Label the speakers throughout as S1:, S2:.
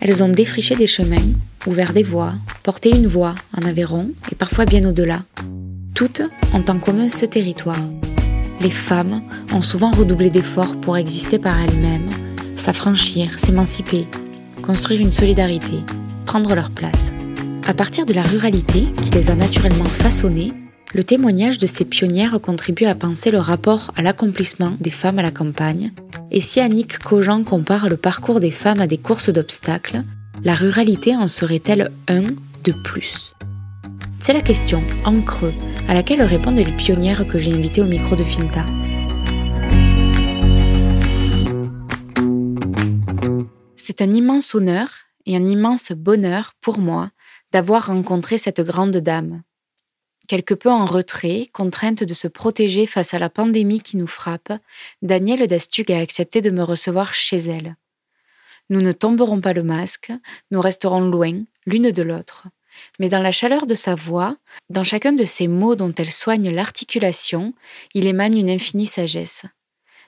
S1: Elles ont défriché des chemins, ouvert des voies, porté une voix en Aveyron et parfois bien au-delà. Toutes ont en commun ce territoire. Les femmes ont souvent redoublé d'efforts pour exister par elles-mêmes, s'affranchir, s'émanciper, construire une solidarité, prendre leur place. À partir de la ruralité qui les a naturellement façonnées, le témoignage de ces pionnières contribue à penser le rapport à l'accomplissement des femmes à la campagne. Et si Annick Cogent compare le parcours des femmes à des courses d'obstacles, la ruralité en serait-elle un de plus? C'est la question, en creux, à laquelle répondent les pionnières que j'ai invitées au micro de Finta. C'est un immense honneur et un immense bonheur pour moi d'avoir rencontré cette grande dame, Quelque peu en retrait, contrainte de se protéger face à la pandémie qui nous frappe, Danielle Dastug a accepté de me recevoir chez elle. Nous ne tomberons pas le masque, nous resterons loin, l'une de l'autre. Mais dans la chaleur de sa voix, dans chacun de ces mots dont elle soigne l'articulation, il émane une infinie sagesse.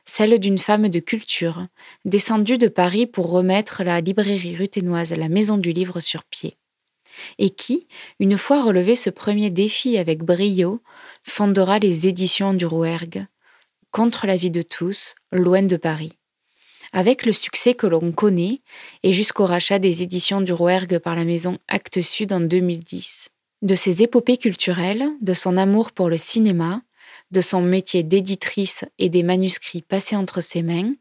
S1: Celle d'une femme de culture, descendue de Paris pour remettre la librairie ruténoise La Maison du Livre sur pied et qui, une fois relevé ce premier défi avec brio, fondera les éditions du Rouergue, contre la vie de tous, loin de Paris. Avec le succès que l'on connaît, et jusqu'au rachat des éditions du Rouergue par la maison Actes Sud en 2010. De ses épopées culturelles, de son amour pour le cinéma, de son métier d'éditrice et des manuscrits passés entre ses mains,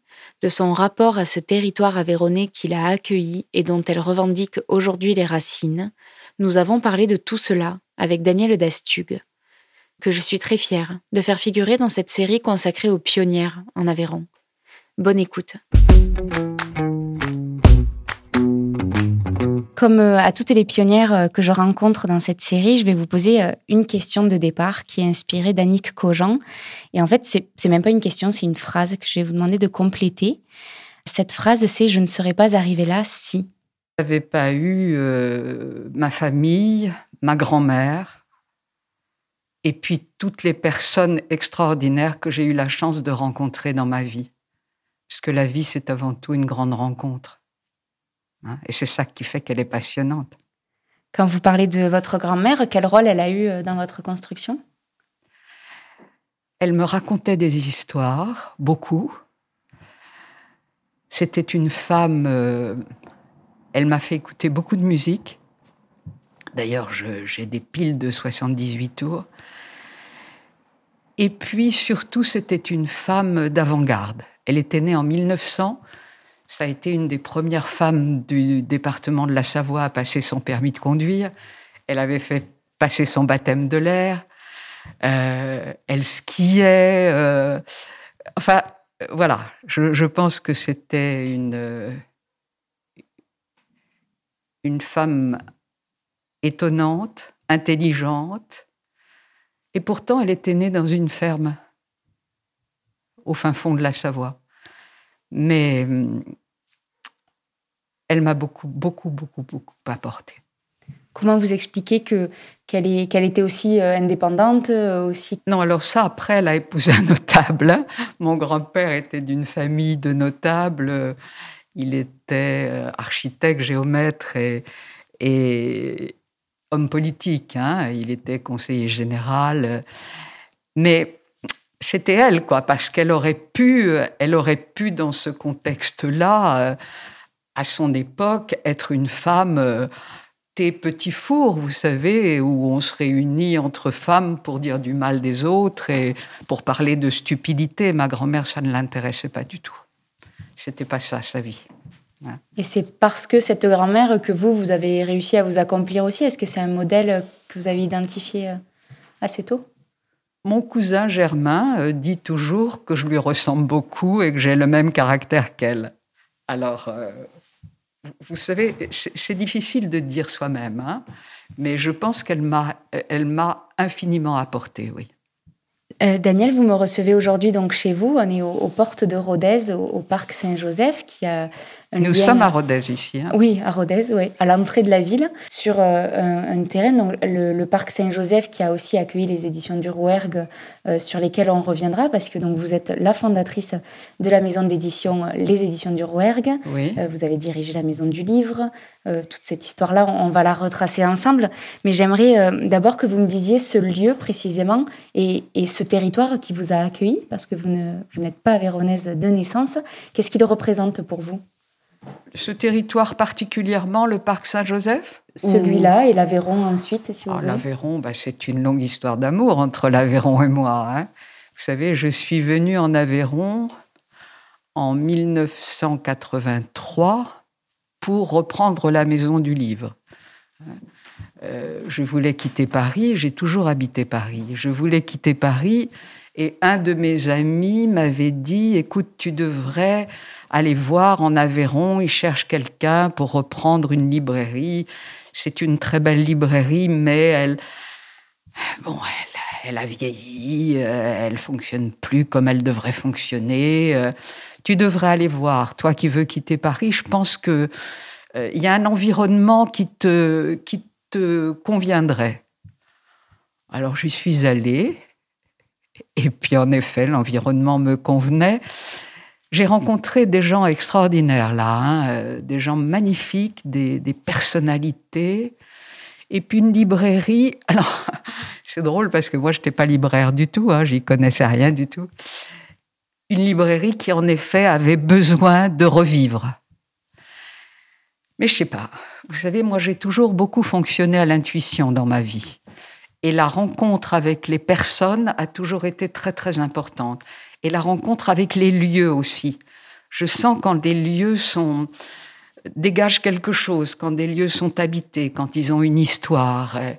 S1: de son rapport à ce territoire aveyronais qu'il a accueilli et dont elle revendique aujourd'hui les racines, nous avons parlé de tout cela avec Daniel Dastug, que je suis très fière de faire figurer dans cette série consacrée aux pionnières en Aveyron. Bonne écoute. Comme euh, à toutes les pionnières euh, que je rencontre dans cette série, je vais vous poser euh, une question de départ qui est inspirée d'Annick Cogent. Et en fait, c'est même pas une question, c'est une phrase que je vais vous demander de compléter. Cette phrase, c'est Je ne serais pas arrivée là si.
S2: Je n'avais pas eu ma famille, ma grand-mère, et puis toutes les personnes extraordinaires que j'ai eu la chance de rencontrer dans ma vie. Parce que la vie, c'est avant tout une grande rencontre. Hein, et c'est ça qui fait qu'elle est passionnante.
S1: Quand vous parlez de votre grand-mère, quel rôle elle a eu euh, dans votre construction?
S2: Elle me racontait des histoires, beaucoup. C'était une femme, euh, elle m'a fait écouter beaucoup de musique. D'ailleurs, j'ai des piles de 78 tours. Et puis surtout, c'était une femme d'avant-garde. Elle était née en 1900 ça a été une des premières femmes du département de la Savoie à passer son permis de conduire. Elle avait fait passer son baptême de l'air. Euh, elle skiait. Euh, enfin, voilà, je, pense que c'était une, une femme étonnante, intelligente. Et pourtant, elle était née dans une ferme au fin fond de la Savoie. Mais hum, elle m'a beaucoup, beaucoup, beaucoup, beaucoup apporté.
S1: Comment vous expliquez que qu'elle est qu'elle était aussi euh, indépendante euh, aussi?
S2: Non, alors ça après elle a épousé un notable. Mon grand-père était d'une famille de notables. Il était euh, architecte, géomètre et, et homme politique. Hein. Il était conseiller général. Mais c'était elle, quoi, parce qu'elle aurait pu, elle aurait pu dans ce contexte-là à son époque, être une femme euh, des petits fours, vous savez, où on se réunit entre femmes pour dire du mal des autres et pour parler de stupidité. Ma grand-mère, ça ne l'intéressait pas du tout. C'était pas ça, sa vie.
S1: Et c'est parce que cette grand-mère que vous, vous avez réussi à vous accomplir aussi? Est-ce que c'est un modèle que vous avez identifié euh, assez tôt?
S2: Mon cousin Germain euh, dit toujours que je lui ressemble beaucoup et que j'ai le même caractère qu'elle. Alors, vous savez, c'est difficile de dire soi-même, hein, mais je pense qu'elle m'a, infiniment apporté, oui.
S1: Euh, Daniel, vous me recevez aujourd'hui donc chez vous. On est aux, portes de Rodez, au, parc Saint-Joseph, qui a
S2: Nous sommes à Rodez ici. Hein.
S1: Oui, à Rodez, oui, à l'entrée de la ville, sur euh, un, terrain, donc, le, parc Saint-Joseph, qui a aussi accueilli les éditions du Rouergue, euh, sur lesquelles on reviendra, parce que donc, vous êtes la fondatrice de la maison d'édition Les Éditions du Rouergue.
S2: Oui.
S1: Euh, vous avez dirigé la maison du livre. toute cette histoire-là, on, va la retracer ensemble. Mais j'aimerais d'abord que vous me disiez ce lieu précisément et, et, ce territoire qui vous a accueilli, parce que vous n'êtes pas véronaise de naissance. Qu'est-ce qu'il représente pour vous?
S2: Ce territoire particulièrement, le parc Saint-Joseph
S1: Celui-là et l'Aveyron ensuite, si vous
S2: ah, L'Aveyron, bah, c'est une longue histoire d'amour entre l'Aveyron et moi. Hein. Vous savez, je suis venue en Aveyron en 1983 pour reprendre la maison du livre. Euh, je voulais quitter Paris, j'ai toujours habité Paris. Je voulais quitter Paris et un de mes amis m'avait dit, écoute, tu devrais aller voir en Aveyron, il cherche quelqu'un pour reprendre une librairie. C'est une très belle librairie, mais elle, bon, elle, a vieilli, euh, elle fonctionne plus comme elle devrait fonctionner. Euh, tu devrais aller voir, toi qui veux quitter Paris. Je pense que euh, il y a un environnement qui te, qui te conviendrait. Alors j'y suis allée, et puis en effet, l'environnement me convenait. J'ai rencontré des gens extraordinaires là, hein, euh, des gens magnifiques, des, personnalités. Et puis une librairie. Alors, c'est drôle parce que moi, je n'étais pas libraire du tout, hein, j'y connaissais rien du tout. Une librairie qui, en effet, avait besoin de revivre. Mais je sais pas. Vous savez, moi, j'ai toujours beaucoup fonctionné à l'intuition dans ma vie. Et la rencontre avec les personnes a toujours été très, très importante et la rencontre avec les lieux aussi. Je sens quand des lieux sont dégagent quelque chose, quand des lieux sont habités, quand ils ont une histoire euh,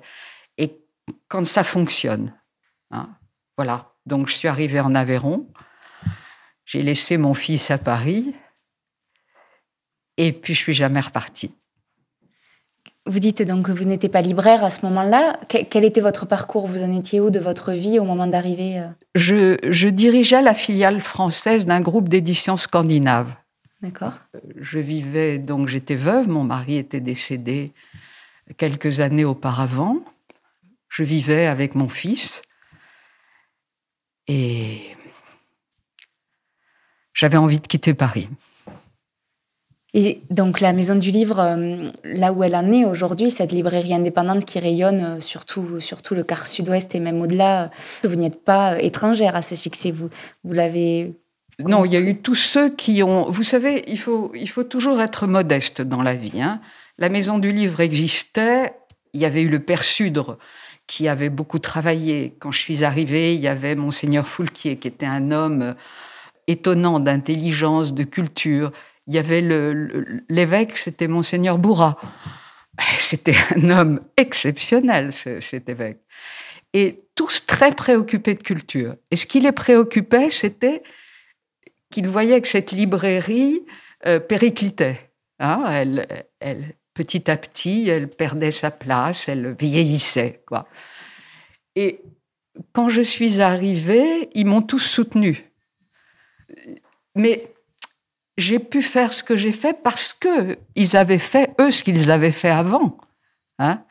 S2: et, quand ça fonctionne. Hein. Voilà. Donc je suis arrivée en Aveyron, j'ai laissé mon fils à Paris et puis je suis jamais repartie.
S1: Vous dites donc que vous n'étiez pas libraire à ce moment-là. Quel était votre parcours? Vous en étiez où de votre vie au moment d'arriver euh?
S2: je, dirigeais la filiale française d'un groupe d'édition scandinave.
S1: D'accord.
S2: Je vivais, donc j'étais veuve, mon mari était décédé quelques années auparavant. Je vivais avec mon fils et j'avais envie de quitter Paris.
S1: Et donc la Maison du Livre, euh, là où elle en est aujourd'hui, cette librairie indépendante qui rayonne euh, sur tout, le quart sud-ouest et même au-delà, euh, vous n'êtes pas étrangère à ce succès, vous, vous l'avez...
S2: Non, il y a eu tous ceux qui ont... Vous savez, il faut, il faut toujours être modeste dans la vie. Hein. La Maison du Livre existait, il y avait eu le Père Sudre qui avait beaucoup travaillé. Quand je suis arrivée, il y avait Monseigneur Foulquier qui était un homme étonnant d'intelligence, de culture il y avait l'évêque, c'était monseigneur Bourra. C'était un homme exceptionnel, cet évêque. Et tous très préoccupés de culture. Et ce qui les préoccupait, c'était qu'ils voyaient que cette librairie euh, périclitait. Hein. elle, petit à petit, elle perdait sa place, elle vieillissait. Et quand je suis arrivée, ils m'ont tous soutenue. Mais j'ai pu faire ce que j'ai fait parce que ils avaient fait eux ce qu'ils avaient fait avant. Hein.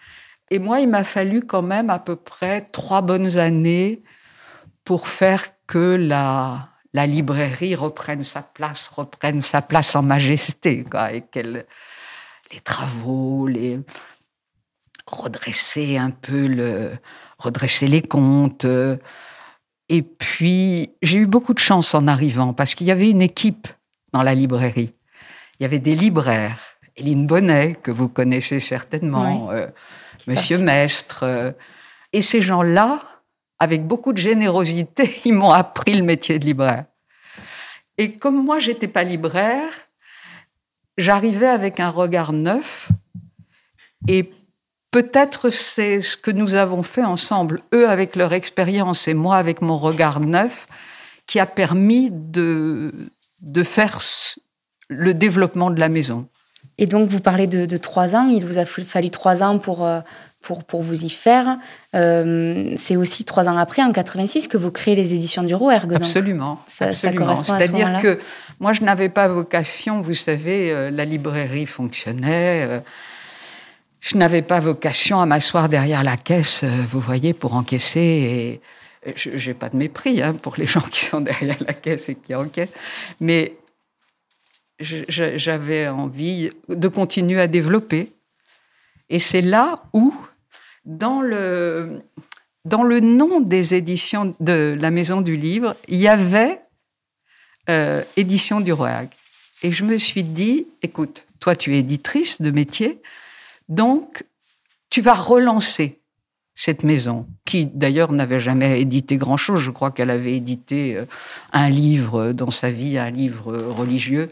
S2: Et moi, il m'a fallu quand même à peu près trois bonnes années pour faire que la, librairie reprenne sa place, reprenne sa place en majesté, quoi, et qu'elle les travaux, les redresser un peu le redresser les comptes. Et puis j'ai eu beaucoup de chance en arrivant parce qu'il y avait une équipe dans la librairie. Il y avait des libraires. Éline Bonnet, que vous connaissez certainement, euh, Monsieur Mestre. Euh, et ces gens-là, avec beaucoup de générosité, ils m'ont appris le métier de libraire. Et comme moi, j'étais pas libraire, j'arrivais avec un regard neuf. Et peut-être c'est ce que nous avons fait ensemble, eux avec leur expérience et moi avec mon regard neuf, qui a permis de, de faire le développement de la maison.
S1: Et donc, vous parlez de, trois ans. Il vous a fallu trois ans pour, euh, pour, pour vous y faire. Euh, c'est aussi trois ans après, en 86, que vous créez les éditions du Rouergue.
S2: Absolument. C'est-à-dire que moi, je n'avais pas vocation, vous savez, euh, la librairie fonctionnait. Je n'avais pas vocation à m'asseoir derrière la caisse, vous voyez, pour encaisser. Et je n'ai pas de mépris hein, pour les gens qui sont derrière la caisse et qui encaissent. Mais j'avais envie de continuer à développer. Et c'est là où dans le, dans le nom des éditions de la Maison du Livre, il y avait euh, Édition du Royag. Et je me suis dit, écoute, toi tu es éditrice de métier, donc tu vas relancer cette maison, qui d'ailleurs n'avait jamais édité grand-chose. Je crois qu'elle avait édité euh, un livre dans sa vie, un livre religieux.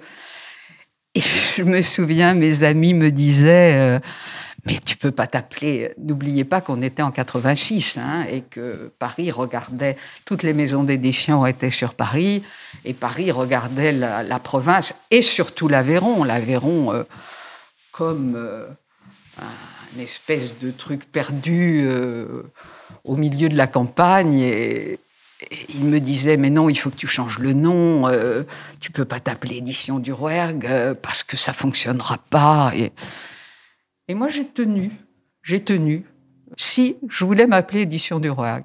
S2: Et je me souviens, mes amis me disaient, euh, mais tu peux pas t'appeler. N'oubliez pas qu'on était en 86 hein, et que Paris regardait toutes les maisons d'édition étaient sur Paris et Paris regardait la, province et surtout l'Aveyron, l'Aveyron euh, comme un espèce de truc perdu euh, au milieu de la campagne et, il me disait mais non il faut que tu changes le nom tu peux pas t'appeler édition du Rouergue parce que ça fonctionnera pas et et moi, j'ai tenu, j'ai tenu, si je voulais m'appeler Édition du Royag.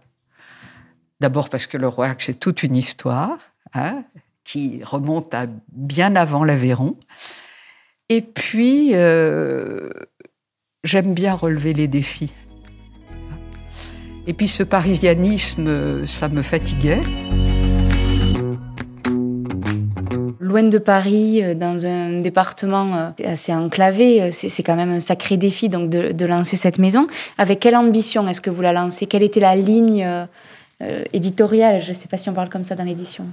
S2: D'abord parce que le Royag, c'est toute une histoire hein, qui remonte à bien avant l'Aveyron. Et puis, euh, j'aime bien relever les défis. Et puis ce parisianisme, ça me fatiguait.
S1: loin de Paris, euh, dans un département euh, assez enclavé, euh, c'est quand même un sacré défi donc de, lancer cette maison. Avec quelle ambition est-ce que vous la lancez? Quelle était la ligne éditoriale? Je ne sais pas si on parle comme ça dans l'édition.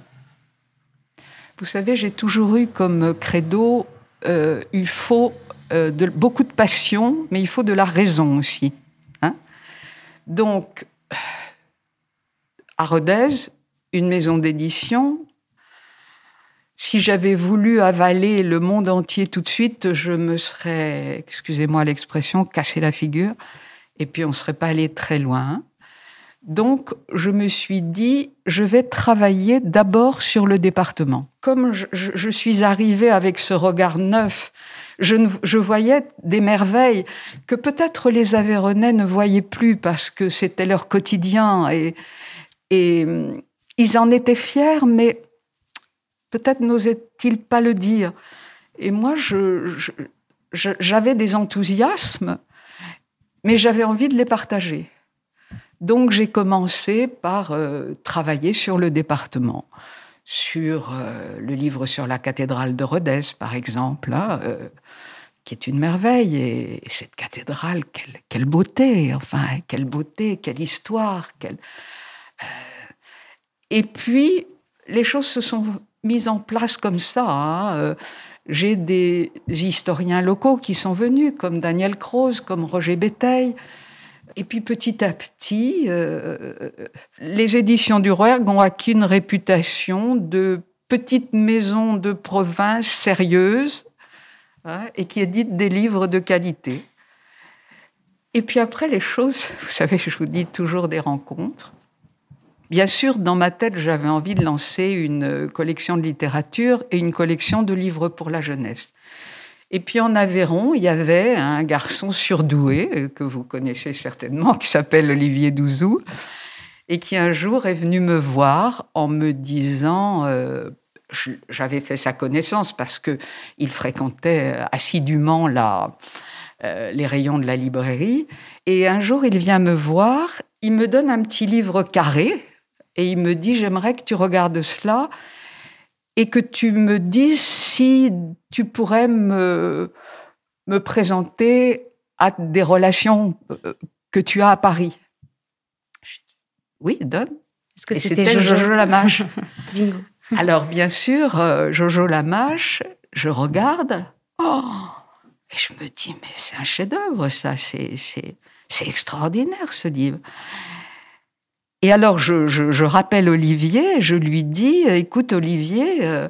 S2: Vous savez, j'ai toujours eu comme credo, il faut de, beaucoup de passion, mais il faut de la raison aussi. Hein Donc, à Rodez, une maison d'édition, si j'avais voulu avaler le monde entier tout de suite, je me serais, excusez-moi l'expression, cassé la figure, et puis on ne serait pas allé très loin. Donc, je me suis dit, je vais travailler d'abord sur le département. Comme je, suis arrivée avec ce regard neuf, je, voyais des merveilles que peut-être les Aveyronais ne voyaient plus parce que c'était leur quotidien et, et ils en étaient fiers, mais Peut-être n'osait-il pas le dire. Et moi, j'avais des enthousiasmes, mais j'avais envie de les partager. Donc j'ai commencé par euh, travailler sur le département, sur euh, le livre sur la cathédrale de Rodez, par exemple, hein, euh, qui est une merveille. Et, cette cathédrale, quelle, beauté, enfin, quelle beauté, quelle histoire. Quelle... Et puis, les choses se sont mise en place comme ça. Hein. Euh, j'ai des historiens locaux qui sont venus, comme Daniel Croze, comme Roger Béteil. Et puis petit à petit, euh, les éditions du Rouergue ont acquis une réputation de petite maison de province sérieuse hein, et qui édite des livres de qualité. Et puis après, les choses, vous savez, je vous dis toujours des rencontres. Bien sûr, dans ma tête, j'avais envie de lancer une collection de littérature et une collection de livres pour la jeunesse. Et puis en Aveyron, il y avait un garçon surdoué, euh, que vous connaissez certainement, qui s'appelle Olivier Douzou, et qui un jour est venu me voir en me disant, euh, j'avais fait sa connaissance parce que il fréquentait assidûment la, euh, les rayons de la librairie, et un jour il vient me voir, il me donne un petit livre carré, et il me dit, j'aimerais que tu regardes cela et que tu me dises si tu pourrais me, me présenter à des relations euh, que tu as à Paris. Oui, donne.
S1: Est-ce que c'était Jojo, Lamache
S2: Bingo. Alors, bien sûr, euh, Jojo Lamache, je regarde. Oh Et je me dis, mais c'est un chef-d'œuvre, ça. C'est extraordinaire, ce livre. Et alors, je, rappelle Olivier, je lui dis, écoute Olivier, euh,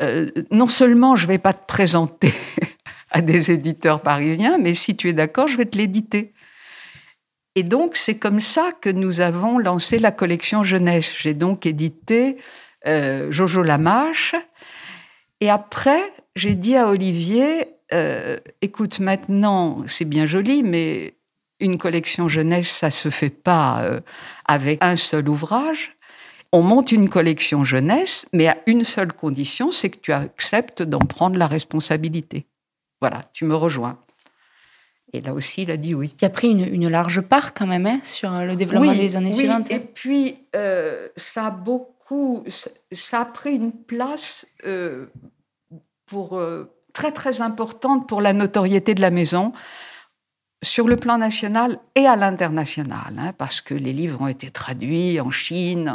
S2: euh, non seulement je ne vais pas te présenter à des éditeurs parisiens, mais si tu es d'accord, je vais te l'éditer. Et donc, c'est comme ça que nous avons lancé la collection jeunesse. J'ai donc édité euh, Jojo Lamache. Et après, j'ai dit à Olivier, euh, écoute, maintenant, c'est bien joli, mais une collection jeunesse, ça se fait pas euh, avec un seul ouvrage. On monte une collection jeunesse, mais à une seule condition, c'est que tu acceptes d'en prendre la responsabilité. Voilà, tu me rejoins. Et là aussi, il a dit oui.
S1: Tu as pris une, large part quand même hein, sur le développement des années
S2: oui.
S1: suivantes.
S2: Et puis, euh, ça a beaucoup, ça a pris une place euh, euh, très très importante pour la notoriété de la maison sur le plan national et à l'international, hein, parce que les livres ont été traduits en Chine,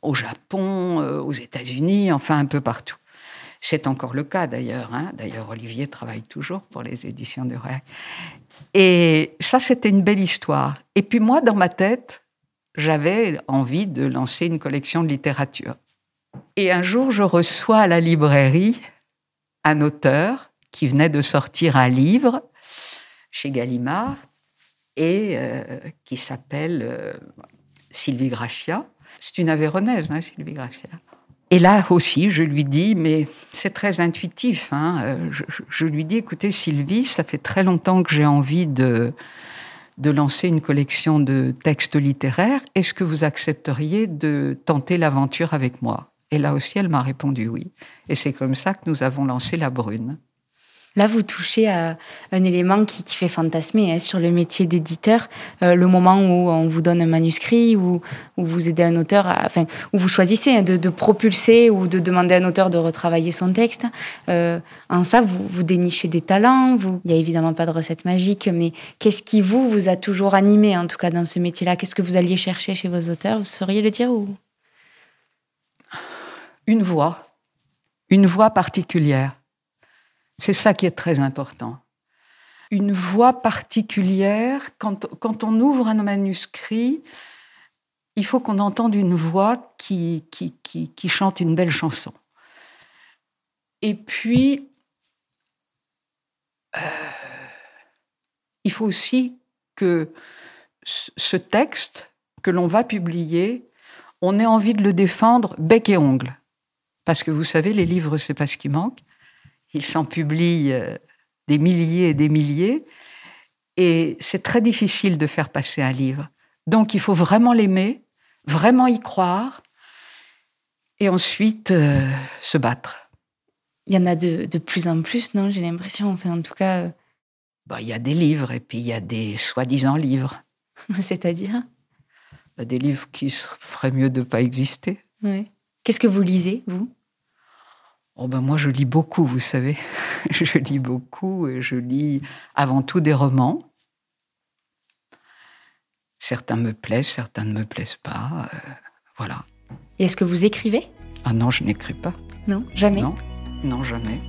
S2: au Japon, aux États-Unis, enfin un peu partout. C'est encore le cas d'ailleurs. Hein. D'ailleurs, Olivier travaille toujours pour les éditions de Ré. Et ça, c'était une belle histoire. Et puis moi, dans ma tête, j'avais envie de lancer une collection de littérature. Et un jour, je reçois à la librairie un auteur qui venait de sortir un livre chez Gallimard et euh, qui s'appelle euh, Sylvie Gracia. C'est une Aveyronnaise, hein, Sylvie Gracia. Et là aussi, je lui dis, mais c'est très intuitif. Hein, euh, je, lui dis, écoutez, Sylvie, ça fait très longtemps que j'ai envie de, de lancer une collection de textes littéraires. Est-ce que vous accepteriez de tenter l'aventure avec moi? Et là aussi, elle m'a répondu oui. Et c'est comme ça que nous avons lancé La Brune.
S1: Là, vous touchez à un élément qui, fait fantasmer hein, sur le métier d'éditeur, euh, le moment où on vous donne un manuscrit, ou où, vous aidez un auteur, enfin, où vous choisissez hein, de, propulser ou de demander à un auteur de retravailler son texte. Euh, en ça, vous, dénichez des talents. Il n'y a évidemment pas de recette magique, mais qu'est-ce qui vous, vous a toujours animé, en tout cas dans ce métier-là? Qu'est-ce que vous alliez chercher chez vos auteurs? Vous sauriez le dire ou...
S2: Une voix, une voix particulière c'est ça qui est très important. Une voix particulière, quand, quand on ouvre un manuscrit, il faut qu'on entende une voix qui, qui, qui, chante une belle chanson. Et puis, euh, il faut aussi que ce texte que l'on va publier, on ait envie de le défendre bec et ongle. Parce que vous savez, les livres, c'est pas ce qui manque. Il s'en publie euh, des milliers et des milliers. Et c'est très difficile de faire passer un livre. Donc il faut vraiment l'aimer, vraiment y croire, et ensuite euh, se battre.
S1: Il y en a de, plus en plus, non J'ai l'impression, enfin en tout cas... Euh,
S2: bah, il y a des livres et puis il y a des soi-disant livres.
S1: C'est-à-dire?
S2: Bah, Des livres qui feraient mieux de ne pas exister.
S1: Oui. Qu'est-ce que vous lisez, vous?
S2: Oh ben moi, je lis beaucoup, vous savez. je lis beaucoup et je lis avant tout des romans. Certains me plaisent, certains ne me plaisent pas. Euh, voilà.
S1: Et est-ce que vous écrivez?
S2: Ah non, je n'écris pas.
S1: Non, jamais?
S2: Non, non, jamais.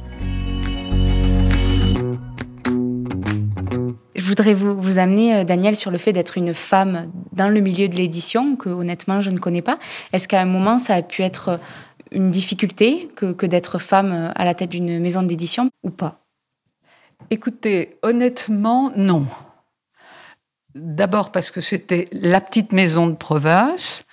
S1: Je voudrais vous, vous amener, euh, Daniel, sur le fait d'être une femme dans le milieu de l'édition, que honnêtement, je ne connais pas. Est-ce qu'à un moment, ça a pu être une difficulté que, d'être femme à la tête d'une maison d'édition ou pas
S2: Écoutez, honnêtement, non. D'abord parce que c'était la petite maison de province.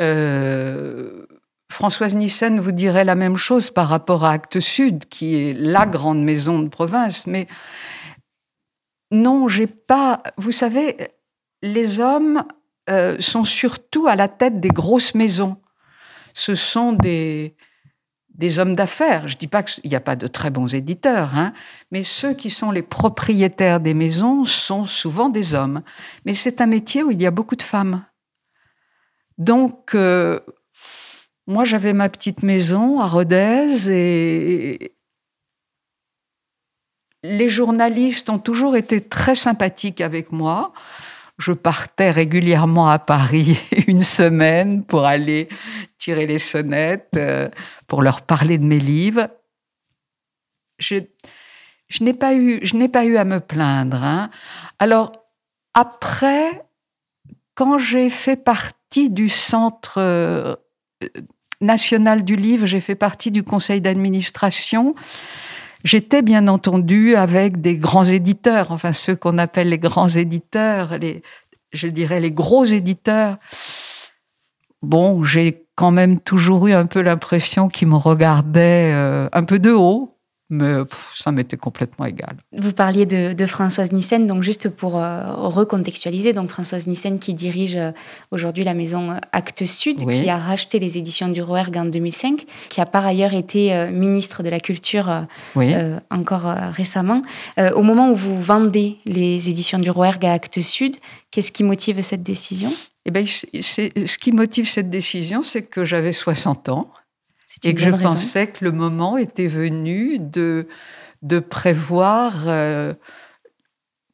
S2: Euh, Françoise Nissen vous dirait la même chose par rapport à Actes Sud, qui est la grande maison de province. Mais non, j'ai pas. Vous savez, les hommes euh, sont surtout à la tête des grosses maisons ce sont des, hommes d'affaires. Je ne dis pas qu'il n'y a pas de très bons éditeurs, hein, mais ceux qui sont les propriétaires des maisons sont souvent des hommes. Mais c'est un métier où il y a beaucoup de femmes. Donc, euh, moi, j'avais ma petite maison à Rodez et les journalistes ont toujours été très sympathiques avec moi je partais régulièrement à Paris une semaine pour aller tirer les sonnettes, euh, pour leur parler de mes livres. Je, n'ai pas eu, je n'ai pas eu à me plaindre. Hein. Alors après, quand j'ai fait partie du centre euh, national du livre, j'ai fait partie du conseil d'administration. J'étais bien entendu avec des grands éditeurs, enfin ceux qu'on appelle les grands éditeurs. Les... je dirais, les gros éditeurs, bon, j'ai quand même toujours eu un peu l'impression qu'ils me regardaient euh, un peu de haut, mais ça m'était complètement égal.
S1: Vous parliez de, Françoise Nissen, donc juste pour euh, recontextualiser, donc Françoise Nissen qui dirige euh, aujourd'hui la maison Actes Sud, qui a racheté les éditions du Rouergue en 2005, qui a par ailleurs été ministre de la Culture encore récemment. au moment où vous vendez les éditions du Rouergue à Actes Sud, qu'est-ce qui motive cette décision?
S2: Eh bien, ce qui motive cette décision, c'est que j'avais 60 ans et que je pensais que le moment était venu de, de prévoir euh,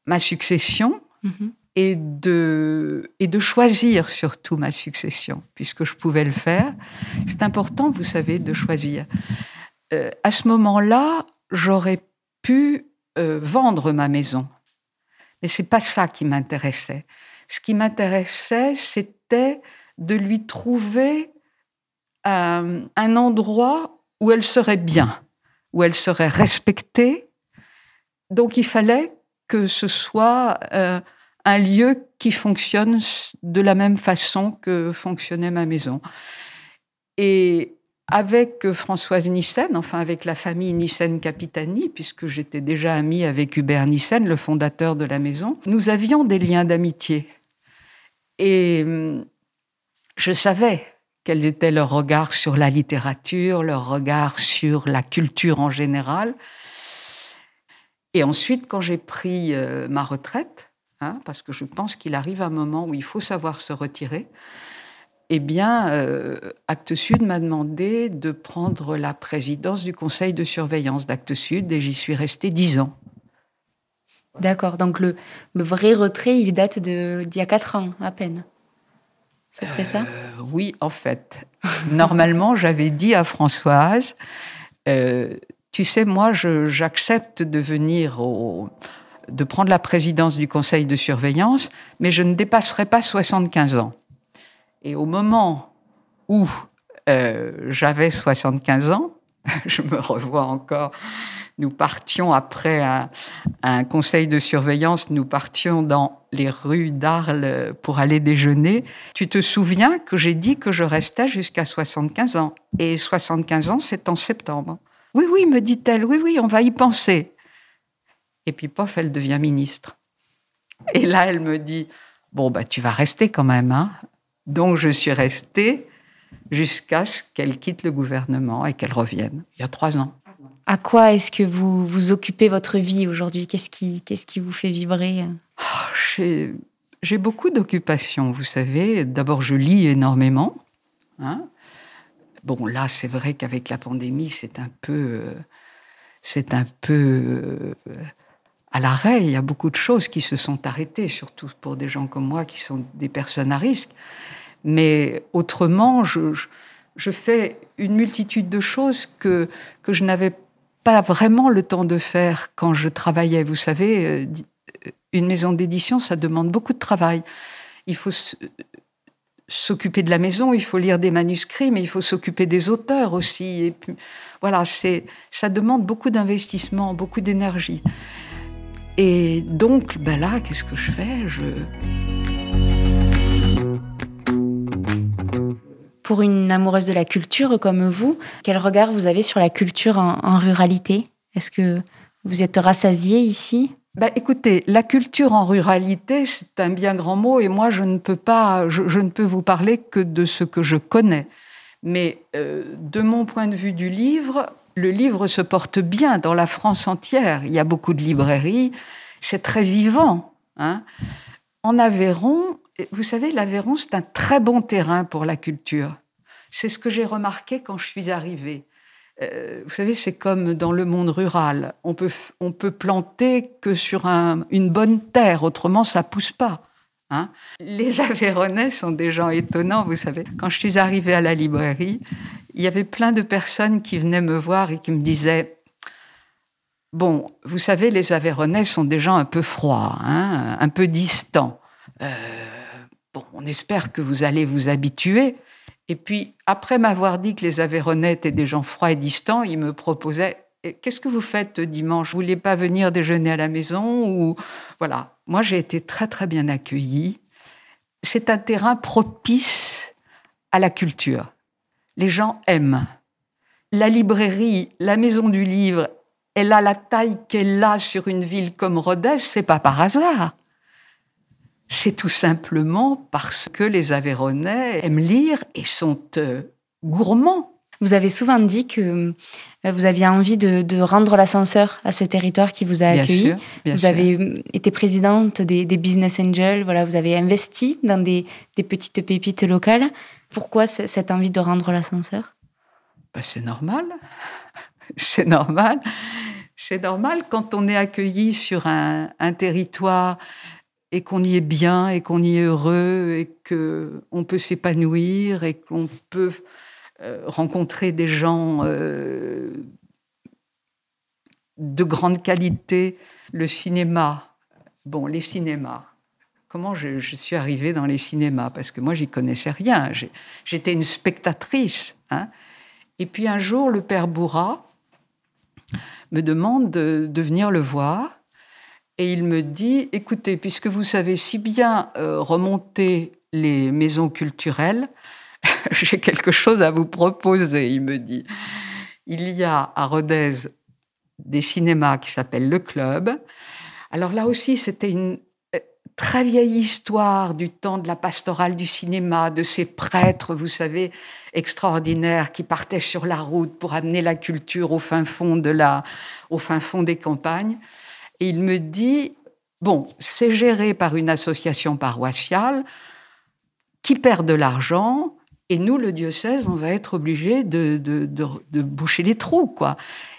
S2: ma succession mhm. et, de, et de choisir surtout ma succession, puisque je pouvais le faire. C'est important, vous savez, de choisir. Euh, à ce moment-là, j'aurais pu euh, vendre ma maison, mais c'est pas ça qui m'intéressait. Ce qui m'intéressait, c'était de lui trouver euh, un endroit où elle serait bien, où elle serait respectée. Donc il fallait que ce soit euh, un lieu qui fonctionne de la même façon que fonctionnait ma maison. Et avec Françoise Nissen, enfin avec la famille Nissen-Capitani, puisque j'étais déjà amie avec Hubert Nissen, le fondateur de la maison, nous avions des liens d'amitié. Et hum, je savais quel était leur regard sur la littérature, leur regard sur la culture en général? Et ensuite, quand j'ai pris euh, ma retraite, hein, parce que je pense qu'il arrive un moment où il faut savoir se retirer, eh bien, euh, Actes Sud m'a demandé de prendre la présidence du conseil de surveillance d'Actes Sud et j'y suis restée dix ans.
S1: D'accord, donc le, le, vrai retrait, il date d'il y a quatre ans à peine. Ce serait ça? Euh,
S2: Oui, en fait. Normalement, j'avais dit à Françoise, euh, tu sais, moi, j'accepte de venir de prendre la présidence du conseil de surveillance, mais je ne dépasserai pas 75 ans. Et au moment où euh, j'avais 75 ans, je me revois encore nous partions après un, conseil de surveillance, nous partions dans les rues d'Arles pour aller déjeuner. Tu te souviens que j'ai dit que je restais jusqu'à 75 ans. Et 75 ans, c'est en septembre. Oui, oui, me dit-elle, oui, oui, on va y penser. Et puis, pof, elle devient ministre. Et là, elle me dit, bon, bah, tu vas rester quand même. Hein. Donc, je suis restée jusqu'à ce qu'elle quitte le gouvernement et qu'elle revienne, il y a trois ans.
S1: À quoi est-ce que vous vous occupez votre vie aujourd'hui? Qu'est-ce qui, qu'est-ce qui vous fait vibrer?
S2: Oh, j'ai, beaucoup d'occupations, vous savez. D'abord, je lis énormément. Hein. bon, là, c'est vrai qu'avec la pandémie, c'est un peu, c'est un peu à l'arrêt. Il y a beaucoup de choses qui se sont arrêtées, surtout pour des gens comme moi qui sont des personnes à risque. Mais autrement, je, je, je fais une multitude de choses que, que je n'avais pas vraiment le temps de faire quand je travaillais. Vous savez, euh, euh, une maison d'édition, ça demande beaucoup de travail. Il faut s'occuper de la maison, il faut lire des manuscrits, mais il faut s'occuper des auteurs aussi. Et voilà, c'est, ça demande beaucoup d'investissement, beaucoup d'énergie. Et donc, ben là, qu'est-ce que je fais? Je...
S1: Pour une amoureuse de la culture comme vous, quel regard vous avez sur la culture en, ruralité? Est-ce que vous êtes rassasié ici?
S2: Bah, écoutez, la culture en ruralité, c'est un bien grand mot, et moi, je ne peux pas, je, ne peux vous parler que de ce que je connais. Mais euh, de mon point de vue du livre, le livre se porte bien dans la France entière. Il y a beaucoup de librairies, c'est très vivant. Hein. En Aveyron, vous savez, l'Aveyron, c'est un très bon terrain pour la culture. C'est ce que j'ai remarqué quand je suis arrivée. Euh, vous savez, c'est comme dans le monde rural. On peut, on peut planter que sur une bonne terre, autrement ça pousse pas. Hein. Les Aveyronnais sont des gens étonnants, vous savez. Quand je suis arrivée à la librairie, il y avait plein de personnes qui venaient me voir et qui me disaient Bon, vous savez, les Aveyronnais sont des gens un peu froids, hein, un peu distants. Euh, bon, on espère que vous allez vous habituer. Et puis, après m'avoir dit que les Aveyronnais étaient des gens froids et distants, ils me proposaient Qu'est-ce que vous faites dimanche? Vous voulez pas venir déjeuner à la maison voilà Moi, j'ai été très très bien accueillie. c'est un terrain propice à la culture. Les gens aiment. La librairie, la maison du livre, elle a la taille qu'elle a sur une ville comme Rodez, c'est pas par hasard. C'est tout simplement parce que les Aveyronais aiment lire et sont euh, gourmands.
S1: Vous avez souvent dit que euh, vous aviez envie de, rendre l'ascenseur à ce territoire qui vous a accueilli. vous avez euh, été présidente des, Business Angels, voilà, vous avez investi dans des, petites pépites locales. Pourquoi cette envie de rendre l'ascenseur?
S2: Ben, C'est normal. C'est normal. C'est normal quand on est accueilli sur un, un territoire et qu'on y est bien et qu'on y est heureux et qu'on peut s'épanouir et qu'on peut euh, rencontrer des gens euh, de grande qualité. Le cinéma, bon, les cinémas. Comment je, suis arrivée dans les cinémas? Parce que moi, j'y connaissais rien. J'étais une spectatrice. Hein. Et puis un jour, le père Bourra me demande de venir le voir et il me dit, écoutez, puisque vous savez si bien euh, remonter les maisons culturelles, j'ai quelque chose à vous proposer, il me dit. Il y a à Rodez des cinémas qui s'appellent Le Club. Alors là aussi, c'était une euh, très vieille histoire du temps de la pastorale du cinéma, de ces prêtres, vous savez, extraordinaires qui partaient sur la route pour amener la culture au fin fond de la, au fin fond des campagnes. Et il me dit, bon, c'est géré par une association paroissiale qui perd de l'argent, et nous, le diocèse, on va être obligé de, boucher les trous, quoi.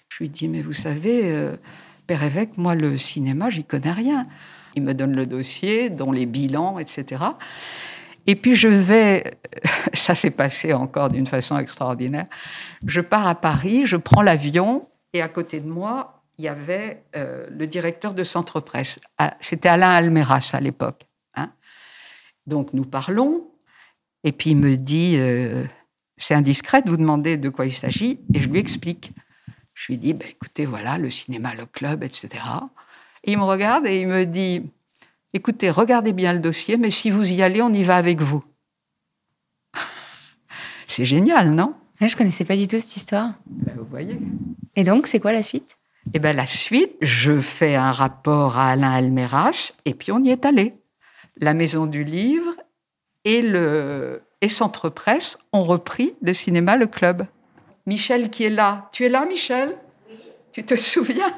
S2: Je lui dis, mais vous savez, euh, Père évêque, moi, le cinéma, j'y connais rien. Il me donne le dossier, dont les bilans, etc. Et puis je vais, ça s'est passé encore d'une façon extraordinaire, je pars à Paris, je prends l'avion, et à côté de moi, il y avait euh, le directeur de Centre Presse. Ah, c'était Alain Almeras à l'époque. Hein. Donc nous parlons, et puis il me dit euh, c'est indiscret de vous demander de quoi il s'agit, et je lui explique. Je lui dis bah, écoutez, voilà, le cinéma, le club, etc. Et il me regarde et il me dit écoutez, regardez bien le dossier, mais si vous y allez, on y va avec vous. c'est génial, non?
S1: Je ne connaissais pas du tout cette histoire.
S2: Ben, vous voyez.
S1: Et donc, c'est quoi la suite?
S2: Et bien la suite, je fais un rapport à Alain Almeras et puis on y est allé. La Maison du Livre et le et Centre Presse ont repris le cinéma Le Club. Michel qui est là. Tu es là, Michel? Tu te souviens?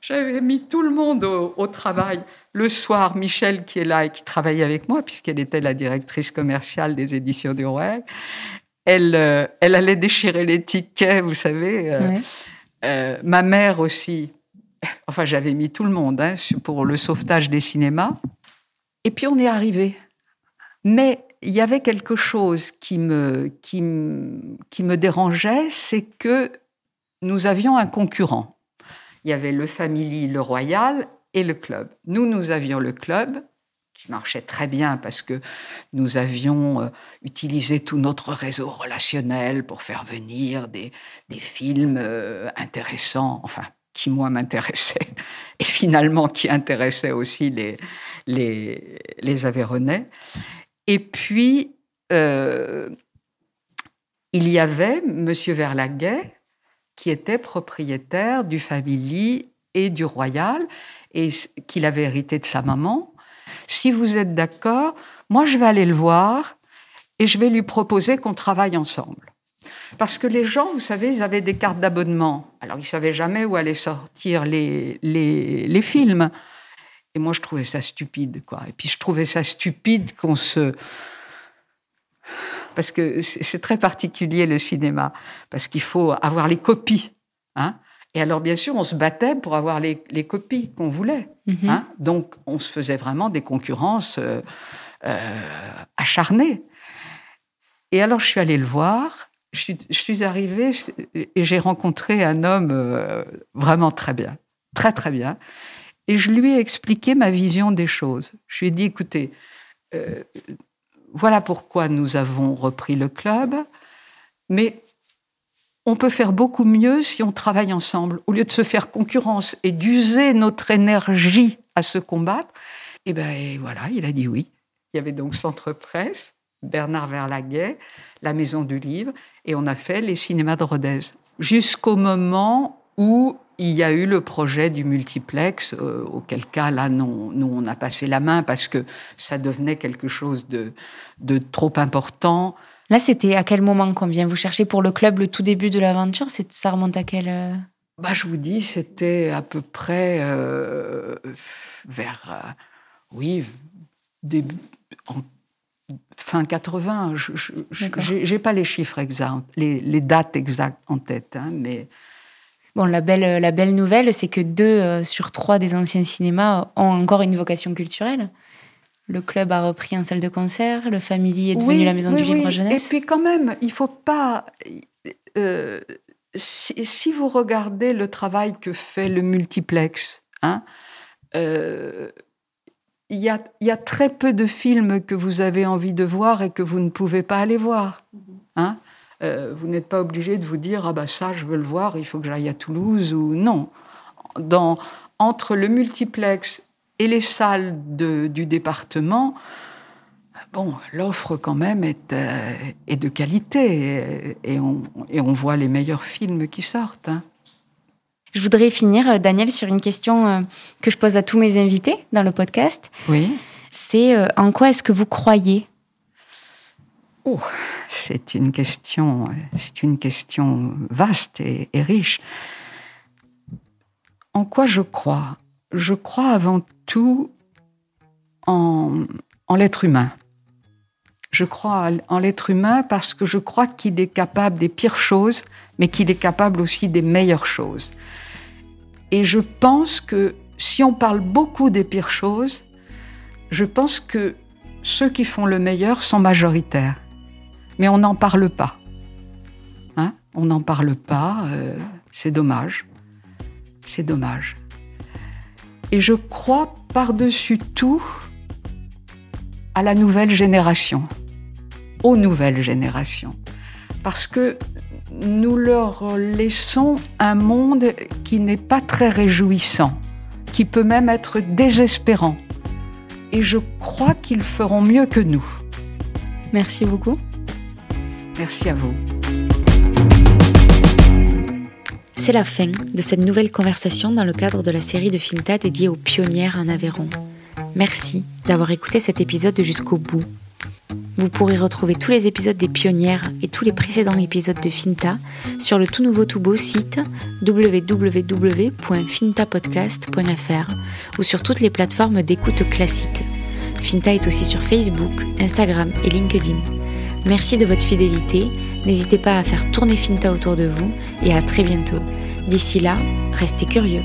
S2: J'avais mis tout le monde au, travail. Le soir, Michel qui est là et qui travaillait avec moi, puisqu'elle était la directrice commerciale des éditions du Roi, elle, euh, elle allait déchirer les tickets, vous savez. Euh, euh, ma mère aussi, enfin j'avais mis tout le monde hein, pour le sauvetage des cinémas. Et puis on est arrivé. Mais il y avait quelque chose qui me, qui qui me dérangeait, c'est que nous avions un concurrent. Il y avait le Family, le Royal et le club. Nous, nous avions le club qui marchait très bien parce que nous avions euh, utilisé tout notre réseau relationnel pour faire venir des, films euh, intéressants, enfin, qui moi m'intéressaient, et finalement qui intéressaient aussi les, les, les Aveyronais. Et puis, euh, il y avait M. Verlaguet, qui était propriétaire du Family et du Royal, et qu'il avait hérité de sa maman, si vous êtes d'accord, moi je vais aller le voir et je vais lui proposer qu'on travaille ensemble. Parce que les gens, vous savez, ils avaient des cartes d'abonnement. Alors, ils ne savaient jamais où allaient sortir les, les, films. Et moi, je trouvais ça stupide, quoi. Et puis, je trouvais ça stupide qu'on se... Parce que c'est très particulier, le cinéma. Parce qu'il faut avoir les copies. Hein et alors, bien sûr, on se battait pour avoir les, copies qu'on voulait. Mhm. Hein. Donc, on se faisait vraiment des concurrences euh, euh, acharnées. Et alors, je suis allée le voir. Je suis, arrivée et j'ai rencontré un homme euh, vraiment très bien, très très bien. Et je lui ai expliqué ma vision des choses. Je lui ai dit, écoutez, voilà pourquoi nous avons repris le club, mais on peut faire beaucoup mieux si on travaille ensemble. Au lieu de se faire concurrence et d'user notre énergie à se combattre, et eh ben voilà, il a dit oui. Il y avait donc Centre Presse, Bernard Verlaguet, la Maison du Livre, et on a fait les cinémas de Rodez. Jusqu'au moment où il y a eu le projet du multiplex, euh, auquel cas, là, non, nous, on a passé la main parce que ça devenait quelque chose de, de trop important.
S1: Là, c'était à quel moment qu'on vient vous chercher pour le club, le tout début de l'aventure? Ça remonte à quel... Euh?
S2: Bah, Je vous dis, c'était à peu près euh, vers... Euh, oui, début, en, fin 80. Je n'ai pas les chiffres exacts, les, les dates exactes en tête, hein, mais...
S1: Bon, la belle, la belle nouvelle, c'est que deux sur trois des anciens cinémas ont encore une vocation culturelle. Le club a repris en salle de concert, le Family est devenu la maison du livre jeunesse.
S2: Et puis quand même, il faut pas. Euh, si, vous regardez le travail que fait le multiplex, hein, euh, il y, a, y, a, très peu de films que vous avez envie de voir et que vous ne pouvez pas aller voir. Hein. Euh, vous n'êtes pas obligé de vous dire ah bah ça je veux le voir, il faut que j'aille à Toulouse ou non. Dans, entre le multiplex et les salles du département, bon, l'offre quand même est, euh, est de qualité et, on, et, on, voit les meilleurs films qui sortent. Hein.
S1: Je voudrais finir, euh, Daniel, sur une question euh, que je pose à tous mes invités dans le podcast.
S2: Oui.
S1: C'est en quoi est-ce que vous croyez?
S2: Oh, C'est une question, c'est une question vaste et, et riche. En quoi je crois? Je crois avant tout en, l'être humain. Je crois en l'être humain parce que je crois qu'il est capable des pires choses, mais qu'il est capable aussi des meilleures choses. Et je pense que si on parle beaucoup des pires choses, je pense que ceux qui font le meilleur sont majoritaires. Mais on n'en parle pas. Hein? On n'en parle pas, euh, c'est dommage. C'est dommage. Et je crois par-dessus tout à la nouvelle génération, aux nouvelles générations. Parce que nous leur laissons un monde qui n'est pas très réjouissant, qui peut même être désespérant. Et je crois qu'ils feront mieux que nous.
S1: Merci beaucoup.
S2: Merci à vous.
S1: C'est la fin de cette nouvelle conversation dans le cadre de la série de Finta dédiée aux pionnières en Aveyron. Merci d'avoir écouté cet épisode jusqu'au bout. Vous pourrez retrouver tous les épisodes des pionnières et tous les précédents épisodes de Finta sur le tout nouveau tout beau site www.fintapodcast.fr ou sur toutes les plateformes d'écoute classiques. Finta est aussi sur Facebook, Instagram et LinkedIn. Merci de votre fidélité. N'hésitez pas à faire tourner Finta autour de vous et à très bientôt. D'ici là, restez curieux.